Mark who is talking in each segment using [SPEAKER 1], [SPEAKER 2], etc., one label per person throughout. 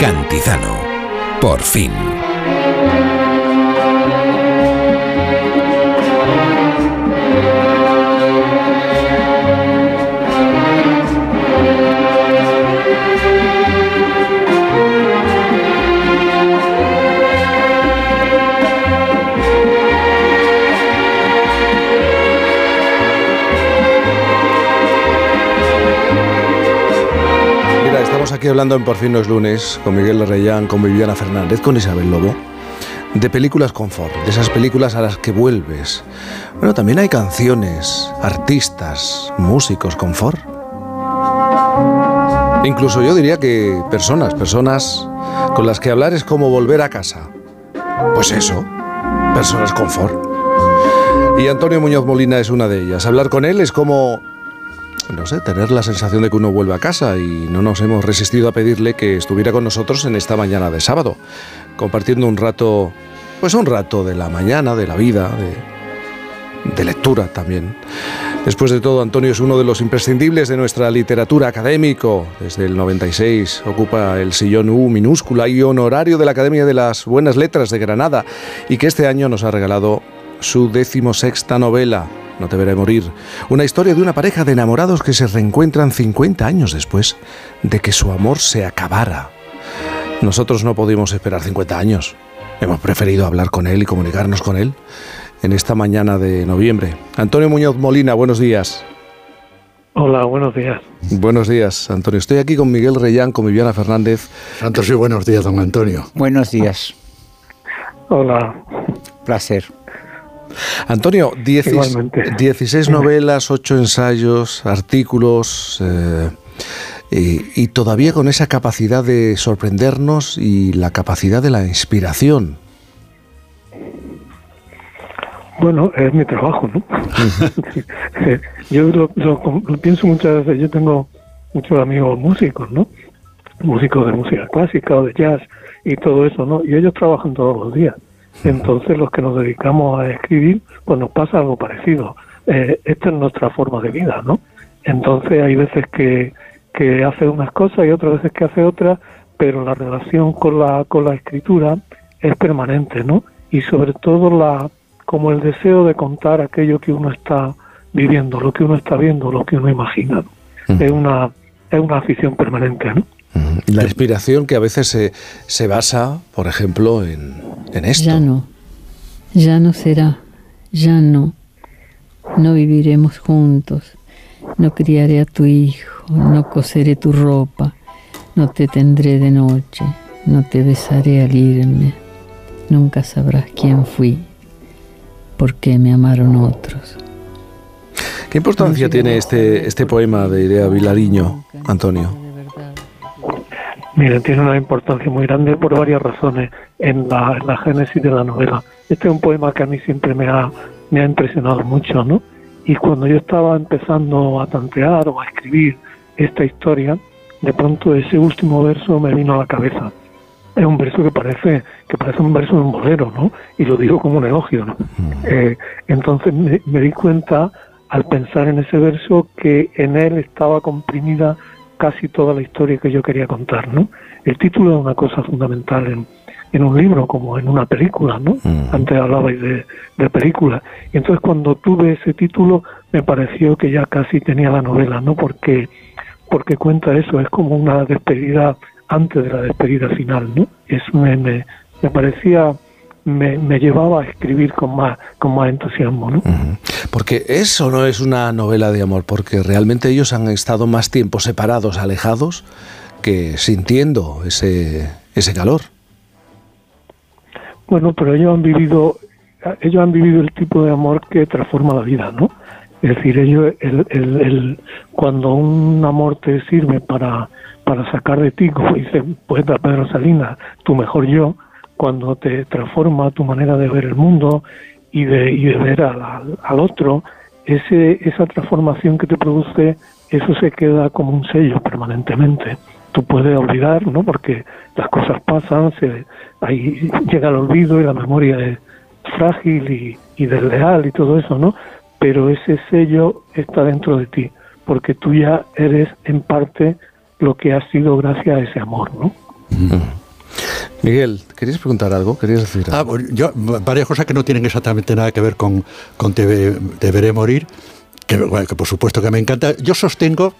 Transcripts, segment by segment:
[SPEAKER 1] Cantizano. Por fin.
[SPEAKER 2] Aquí hablando en Por fin no es lunes con Miguel Reyán, con Viviana Fernández, con Isabel Lobo, de películas confort, de esas películas a las que vuelves. Bueno, también hay canciones, artistas, músicos confort. Incluso yo diría que personas, personas con las que hablar es como volver a casa. Pues eso, personas confort. Y Antonio Muñoz Molina es una de ellas. Hablar con él es como no sé, tener la sensación de que uno vuelve a casa y no nos hemos resistido a pedirle que estuviera con nosotros en esta mañana de sábado, compartiendo un rato, pues un rato de la mañana, de la vida, de, lectura también. Después de todo, Antonio es uno de los imprescindibles de nuestra literatura académico. Desde el 96 ocupa el sillón U minúscula y honorario de la Academia de las Buenas Letras de Granada y que este año nos ha regalado su decimosexta novela, no te veré morir. Una historia de una pareja de enamorados que se reencuentran 50 años después de que su amor se acabara. Nosotros no pudimos esperar 50 años. Hemos preferido hablar con él y comunicarnos con él en esta mañana de noviembre. Antonio Muñoz Molina, buenos días.
[SPEAKER 3] Hola, buenos días.
[SPEAKER 2] Buenos días, Antonio. Estoy aquí con Miguel Reyán, con Viviana Fernández.
[SPEAKER 4] Santos y buenos días, don Antonio.
[SPEAKER 5] Buenos días.
[SPEAKER 3] Hola.
[SPEAKER 5] Placer.
[SPEAKER 2] Antonio, 16 novelas, 8 ensayos, artículos, eh, y, todavía con esa capacidad de sorprendernos y la capacidad de la inspiración.
[SPEAKER 3] Bueno, es mi trabajo, ¿no? yo lo, pienso muchas veces, yo tengo muchos amigos músicos, ¿no? Músicos de música clásica o de jazz y todo eso, ¿no? Y ellos trabajan todos los días. Entonces los que nos dedicamos a escribir, pues nos pasa algo parecido. Eh, esta es nuestra forma de vida, ¿no? Entonces hay veces que, que hace unas cosas y otras veces que hace otras, pero la relación con la, con la escritura es permanente, ¿no? Y sobre todo la, como el deseo de contar aquello que uno está viviendo, lo que uno está viendo, lo que uno imagina. Es una es una afición permanente, ¿no?
[SPEAKER 2] La inspiración que a veces se, se basa, por ejemplo, en, en esto.
[SPEAKER 6] Ya no, ya no será, ya no. No viviremos juntos, no criaré a tu hijo, no coseré tu ropa, no te tendré de noche, no te besaré al irme. Nunca sabrás quién fui, por qué me amaron otros.
[SPEAKER 2] ¿Qué importancia tiene este, este poema de Idea Vilariño, Antonio?
[SPEAKER 3] Mira, tiene una importancia muy grande por varias razones en la, en la génesis de la novela. Este es un poema que a mí siempre me ha, me ha impresionado mucho, ¿no? Y cuando yo estaba empezando a tantear o a escribir esta historia, de pronto ese último verso me vino a la cabeza. Es un verso que parece que parece un verso de un bolero, ¿no? Y lo digo como un elogio, ¿no? Mm. Eh, entonces me, me di cuenta al pensar en ese verso que en él estaba comprimida casi toda la historia que yo quería contar, ¿no? El título es una cosa fundamental en, en un libro como en una película, ¿no? Mm. Antes hablabais de, de película. Y entonces cuando tuve ese título me pareció que ya casi tenía la novela, ¿no? Porque, porque cuenta eso, es como una despedida antes de la despedida final, ¿no? Es, me, me, me parecía me, me, llevaba a escribir con más, con más entusiasmo. ¿no?
[SPEAKER 2] Porque eso no es una novela de amor, porque realmente ellos han estado más tiempo separados, alejados, que sintiendo ese, ese calor.
[SPEAKER 3] Bueno, pero ellos han vivido ellos han vivido el tipo de amor que transforma la vida, ¿no? Es decir, ellos, el, el, el, cuando un amor te sirve para, para sacar de ti, como dice poeta Pedro Salinas, tu mejor yo, cuando te transforma tu manera de ver el mundo y de, y de ver al, otro, ese, esa transformación que te produce, eso se queda como un sello permanentemente. Tú puedes olvidar, ¿no? Porque las cosas pasan, se, ahí llega el olvido y la memoria es frágil y, y desleal y todo eso, ¿no? Pero ese sello está dentro de ti, porque tú ya eres en parte lo que has sido gracias a ese amor, ¿no?
[SPEAKER 2] Miguel, ¿querías preguntar algo? ¿Querías decir
[SPEAKER 4] Ah,
[SPEAKER 2] algo?
[SPEAKER 4] pues yo, varias cosas que no tienen exactamente nada que ver con, con Te- Deberé Morir, que, bueno, que por supuesto que me encanta. Yo sostengo,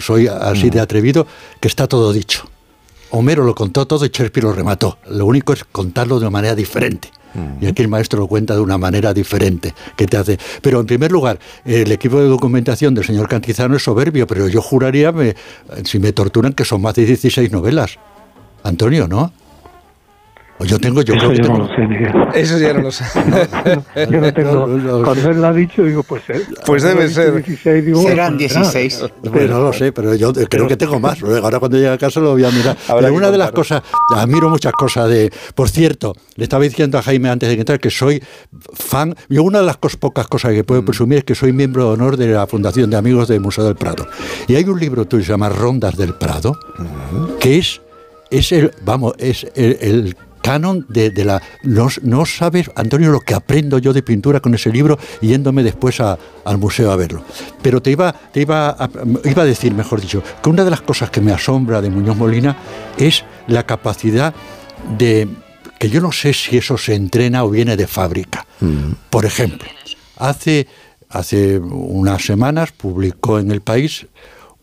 [SPEAKER 4] soy así de atrevido, que está todo dicho. Homero lo contó todo y Shakespeare lo remató. Lo único es contarlo de una manera diferente. Y aquí el maestro lo cuenta de una manera diferente que te hace. Pero en primer lugar, el equipo de documentación del señor Cantizano es soberbio, pero yo juraría, me- si me torturan, que son más de 16 novelas. Antonio, ¿no? O yo tengo, yo
[SPEAKER 3] Eso
[SPEAKER 4] creo que
[SPEAKER 3] yo
[SPEAKER 4] tengo.
[SPEAKER 3] no lo sé, Miguel.
[SPEAKER 2] Eso ya no lo sé.
[SPEAKER 3] Yo no tengo.
[SPEAKER 4] No.
[SPEAKER 3] Cuando él lo ha dicho, digo, pues. eh,
[SPEAKER 2] Pues debe
[SPEAKER 3] él
[SPEAKER 2] ser.
[SPEAKER 3] 16, digo,
[SPEAKER 5] Serán
[SPEAKER 3] pues será.
[SPEAKER 5] 16.
[SPEAKER 4] Pues no lo sé, pero yo creo que tengo más. Ahora cuando llegue a casa lo voy a mirar.
[SPEAKER 2] Habrá
[SPEAKER 4] Pero una de las cosas, admiro muchas cosas de... Por cierto, le estaba diciendo a Jaime antes de que entrar que soy fan... Yo una de las cos- pocas cosas que
[SPEAKER 2] Mm.
[SPEAKER 4] puedo presumir es que soy miembro de honor de la Fundación de Amigos del Museo del Prado. Y hay un libro tuyo que se llama Rondas del Prado, que es, es el, vamos, es el, el canon de, de la... No, no sabes, Antonio, lo que aprendo yo de pintura con ese libro yéndome después a- al museo a verlo. Pero te iba, te iba, a, iba a decir, mejor dicho, que una de las cosas que me asombra de Muñoz Molina es la capacidad de... que yo no sé si eso se entrena o viene de fábrica. Por ejemplo, hace, hace unas semanas publicó en El País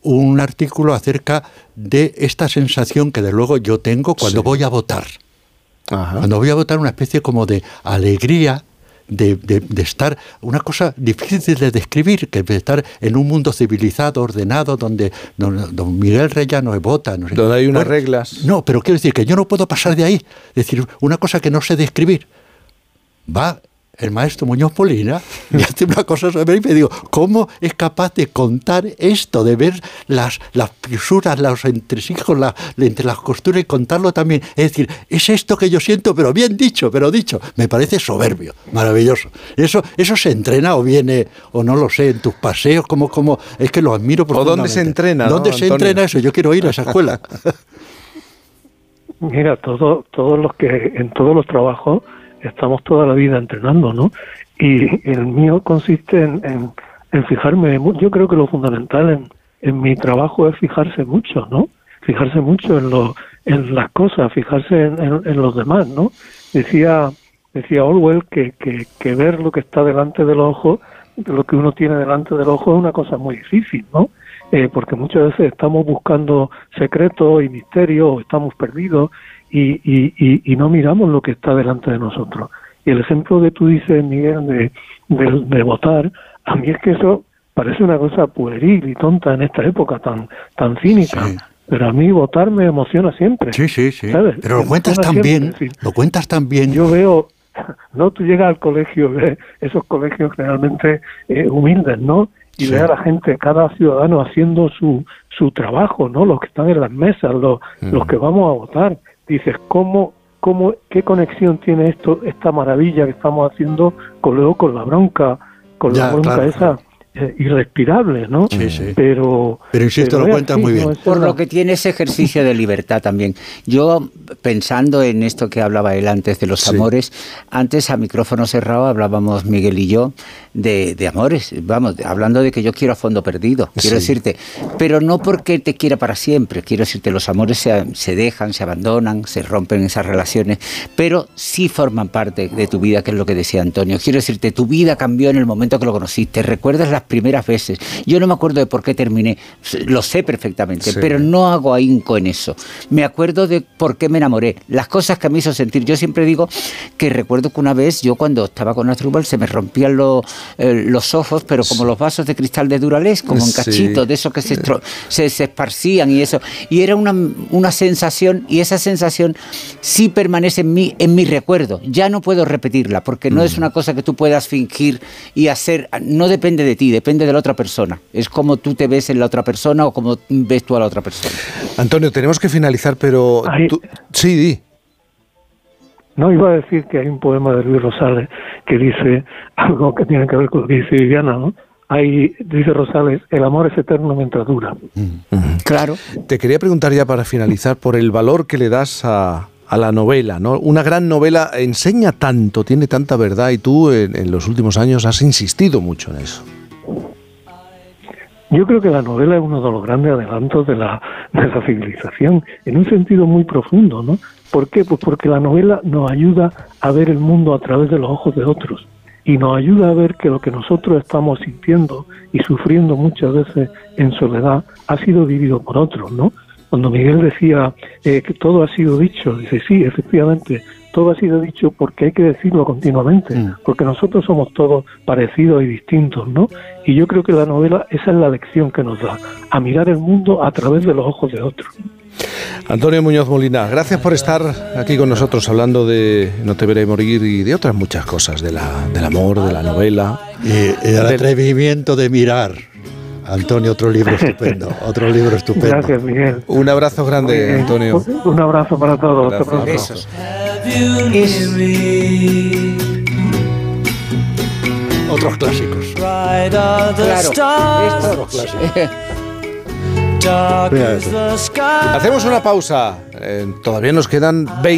[SPEAKER 4] un artículo acerca de esta sensación que de luego yo tengo cuando
[SPEAKER 2] Sí.
[SPEAKER 4] voy a votar.
[SPEAKER 2] Ajá.
[SPEAKER 4] Cuando voy a votar una especie como de alegría de, de- de estar, una cosa difícil de describir, que de estar en un mundo civilizado, ordenado, donde don, don Miguel Reyes no vota. No sé.
[SPEAKER 2] Donde hay unas reglas.
[SPEAKER 4] No, pero quiero decir que yo no puedo pasar de ahí. Es decir, una cosa que no sé describir. Va el maestro Muñoz Molina y hace una cosa sobre mí y me digo, ¿cómo es capaz de contar esto, de ver las, las fisuras, los entresijos, la- entre las costuras y contarlo también? Es decir, es esto que yo siento, pero bien dicho, pero dicho. Me parece soberbio, maravilloso. Eso, eso se entrena o viene, o no lo sé, en tus paseos, como, como, es que lo admiro
[SPEAKER 2] O dónde se entrena, ¿no,
[SPEAKER 4] ¿Dónde se
[SPEAKER 2] Antonio?
[SPEAKER 4] entrena eso? Yo quiero ir a esa escuela.
[SPEAKER 3] Mira, todo, todos los que en todos los trabajos estamos toda la vida entrenando, ¿no? Y el mío consiste en, en, en fijarme, yo creo que lo fundamental en, en mi trabajo es fijarse mucho, ¿no? Fijarse mucho en, lo, en las cosas, fijarse en, en- en los demás, ¿no? Decía, decía Orwell que, que, que ver lo que está delante del ojo, lo que uno tiene delante del ojo es una cosa muy difícil, ¿no? Eh, porque muchas veces estamos buscando secretos y misterios, o estamos perdidos y, y, y, y no miramos lo que está delante de nosotros. Y el ejemplo que tú dices, Miguel, de, de, de votar, a mí es que eso parece una cosa pueril y tonta en esta época tan, tan cínica.
[SPEAKER 4] Sí.
[SPEAKER 3] Pero a mí votar me emociona siempre.
[SPEAKER 4] Sí, sí, sí.
[SPEAKER 3] ¿sabes?
[SPEAKER 4] Pero lo cuentas tan bien, lo cuentas tan bien.
[SPEAKER 3] yo veo, no, tú llegas al colegio, ves esos colegios generalmente eh, humildes, ¿no? Y
[SPEAKER 4] Sí.
[SPEAKER 3] ves a la gente, cada ciudadano haciendo su, su trabajo, ¿no? Los que están en las mesas, los,
[SPEAKER 4] Mm.
[SPEAKER 3] los que vamos a votar. Dices, ¿cómo, cómo, qué conexión tiene esto, esta maravilla que estamos haciendo con luego con la bronca, con
[SPEAKER 4] Ya,
[SPEAKER 3] la bronca
[SPEAKER 4] claro,
[SPEAKER 3] esa. Eh, irrespirable, ¿no?
[SPEAKER 4] Sí, sí.
[SPEAKER 3] Pero,
[SPEAKER 4] Pero insisto, lo cuentas
[SPEAKER 3] así,
[SPEAKER 4] muy bien.
[SPEAKER 5] Por
[SPEAKER 3] la-
[SPEAKER 5] lo que tiene ese ejercicio de libertad también. Yo, pensando en esto que hablaba él antes de los
[SPEAKER 2] Sí.
[SPEAKER 5] amores, antes a micrófono cerrado hablábamos Miguel y yo de, de amores, vamos, de- hablando de que yo quiero a fondo perdido, quiero
[SPEAKER 2] Sí.
[SPEAKER 5] decirte, pero no porque te quiera para siempre, quiero decirte, los amores se, se dejan, se abandonan, se rompen esas relaciones, pero sí forman parte de tu vida, que es lo que decía Antonio. Quiero decirte, tu vida cambió en el momento que lo conociste, recuerdas las primeras veces. Yo no me acuerdo de por qué terminé, lo sé perfectamente,
[SPEAKER 2] Sí.
[SPEAKER 5] pero no hago ahínco en eso. Me acuerdo de por qué me enamoré, las cosas que me hizo sentir. Yo siempre digo que recuerdo que una vez yo cuando estaba con Asdrúbal se me rompían lo- eh, los ojos, pero como los vasos de cristal de Duralés, como en
[SPEAKER 2] Sí.
[SPEAKER 5] cachitos, de esos que se, se, se esparcían y eso. Y era una, una sensación, y esa sensación sí permanece en mí, en mi recuerdo. Ya no puedo repetirla, porque no es una cosa que tú puedas fingir y hacer, no depende de ti, depende de la otra persona. Es como tú te ves en la otra persona o como ves tú a la otra persona.
[SPEAKER 2] Antonio, tenemos que finalizar, pero...
[SPEAKER 3] Ahí-
[SPEAKER 2] tú- Sí, di.
[SPEAKER 3] No, iba a decir que hay un poema de Luis Rosales que dice algo que tiene que ver con lo que dice Viviana, ¿no? Ahí dice Rosales, el amor es eterno mientras dura.
[SPEAKER 5] Claro.
[SPEAKER 2] Te quería preguntar ya para finalizar por el valor que le das a, a la novela, ¿no? Una gran novela enseña tanto, tiene tanta verdad y tú en, en los últimos años has insistido mucho en eso.
[SPEAKER 3] Yo creo que la novela es uno de los grandes adelantos de la, de la civilización, en un sentido muy profundo, ¿no? ¿Por qué? Pues porque la novela nos ayuda a ver el mundo a través de los ojos de otros y nos ayuda a ver que lo que nosotros estamos sintiendo y sufriendo muchas veces en soledad ha sido vivido por otros, ¿no? Cuando Miguel decía eh, que todo ha sido dicho, dice, sí, efectivamente, todo ha sido dicho porque hay que decirlo continuamente,
[SPEAKER 4] Mm.
[SPEAKER 3] porque nosotros somos todos parecidos y distintos, ¿no? Y yo creo que la novela, esa es la lección que nos da, a mirar el mundo a través de los ojos de otros.
[SPEAKER 2] Antonio Muñoz Molina, gracias por estar aquí con nosotros hablando de No te veré morir y de otras muchas cosas, de la, del amor, de la novela.
[SPEAKER 4] Y, y el atrevimiento de mirar. Antonio, otro libro estupendo. Otro libro estupendo.
[SPEAKER 3] Gracias, Miguel.
[SPEAKER 2] Un abrazo grande, Antonio.
[SPEAKER 3] Un abrazo para todos. Hasta
[SPEAKER 2] Gracias.
[SPEAKER 5] Es-
[SPEAKER 4] Otros clásicos.
[SPEAKER 5] claro, esto-
[SPEAKER 4] Mira eso.
[SPEAKER 2] Hacemos una pausa. Eh, todavía nos quedan 20.